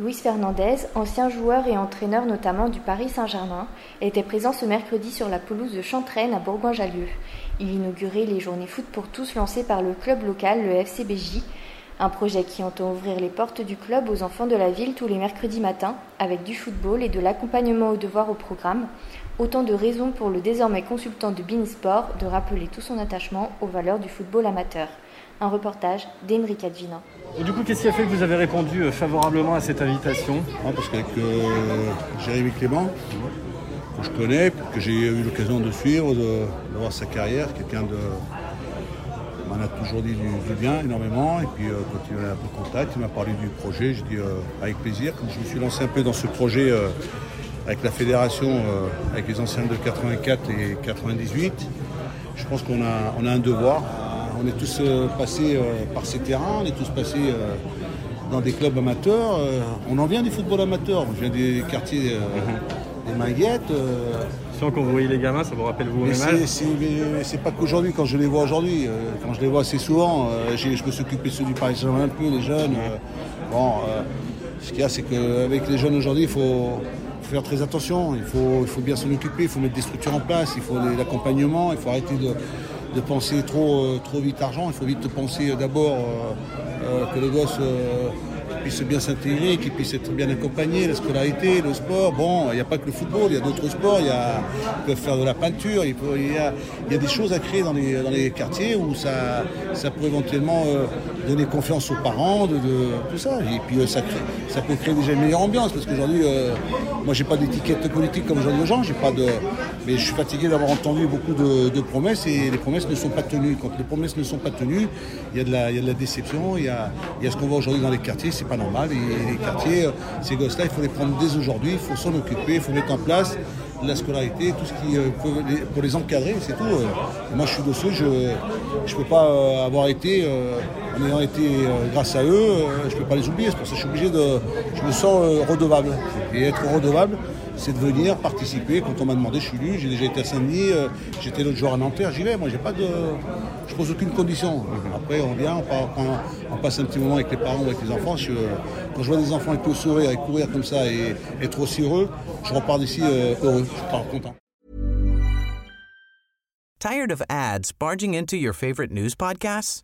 Luis Fernandez, ancien joueur et entraîneur notamment du Paris Saint-Germain, était présent ce mercredi sur la pelouse de Chantraine à Bourgoin-Jallieu. Il inaugurait les journées foot pour tous lancées par le club local, le FCBJ, un projet qui entend ouvrir les portes du club aux enfants de la ville tous les mercredis matins, avec du football et de l'accompagnement aux devoirs au programme. Autant de raisons pour le désormais consultant de Beansport de rappeler tout son attachement aux valeurs du football amateur. Un reportage d'Enrique Advina. Du coup, qu'est-ce qui a fait que vous avez répondu euh, favorablement à cette invitation ah, Parce qu'avec euh, Jérémy Clément, que je connais, que j'ai eu l'occasion de suivre, de, voir sa carrière, quelqu'un de. m'en a toujours dit du, bien énormément. Et puis, euh, quand il a un peu contact, il m'a parlé du projet. Je dis avec plaisir. Comme je me suis lancé un peu dans ce projet avec la fédération, avec les anciens de 84 et 98, je pense qu'on a, on a un devoir on est tous euh, passés euh, par ces terrains, on est tous passés euh, dans des clubs amateurs. on en vient du football amateur, on vient des quartiers des Minguettes. quand vous voyez les gamins, ça vous rappelle vous Mais c'est pas qu'aujourd'hui, quand je les vois aujourd'hui. quand je les vois assez souvent, je me suis occupé ceux du Paris Saint-Germain un peu, les jeunes. bon, ce qu'il y a, c'est qu'avec les jeunes aujourd'hui, il faut, faire très attention. Il faut, il faut bien s'en occuper, il faut mettre des structures en place, il faut l'accompagnement, il faut arrêter de, de penser trop, euh, trop vite argent. Il faut vite penser euh, d'abord euh, que le gosse puisse bien s'intégrer, qu'il puisse être bien accompagné, la scolarité, le sport. Bon, il n'y a pas que le football, il y a d'autres sports, ils peuvent faire de la peinture, il, y, a, des choses à créer dans les, quartiers où ça, ça peut éventuellement donner confiance aux parents, de, tout ça. Et puis ça, ça peut créer déjà une meilleure ambiance parce qu'aujourd'hui, euh, moi j'ai pas d'étiquette politique comme ai aux gens, j'ai pas de. Mais je suis fatigué d'avoir entendu beaucoup de, promesses et les promesses ne sont pas tenues. Quand les promesses ne sont pas tenues, il y a de la, déception, il y a, y a ce qu'on voit aujourd'hui dans les quartiers, c'est pas normal. Et les quartiers, euh, ces gosses-là, il faut les prendre dès aujourd'hui, il faut s'en occuper, il faut mettre en place la scolarité, tout ce qui euh, peut pour les encadrer, c'est tout. moi je suis dessus, je ne peux pas avoir été en ayant été euh, grâce à eux, euh, je ne peux pas les oublier. C'est pour ça que je suis obligé de. Je me sens euh, redevable. Et être redevable, c'est de venir participer. Quand on m'a demandé, je suis lu, j'ai déjà été à Saint-Denis, j'étais l'autre jour à Nanterre, j'y vais. Moi, j'ai pas de. Je pose aucune condition. Après, on vient, on, passe un petit moment avec les parents ou avec les enfants. quand je vois des enfants être sourire et courir comme ça et être aussi heureux, je repars d'ici heureux, je content. Tired of ads barging into your favorite news podcasts?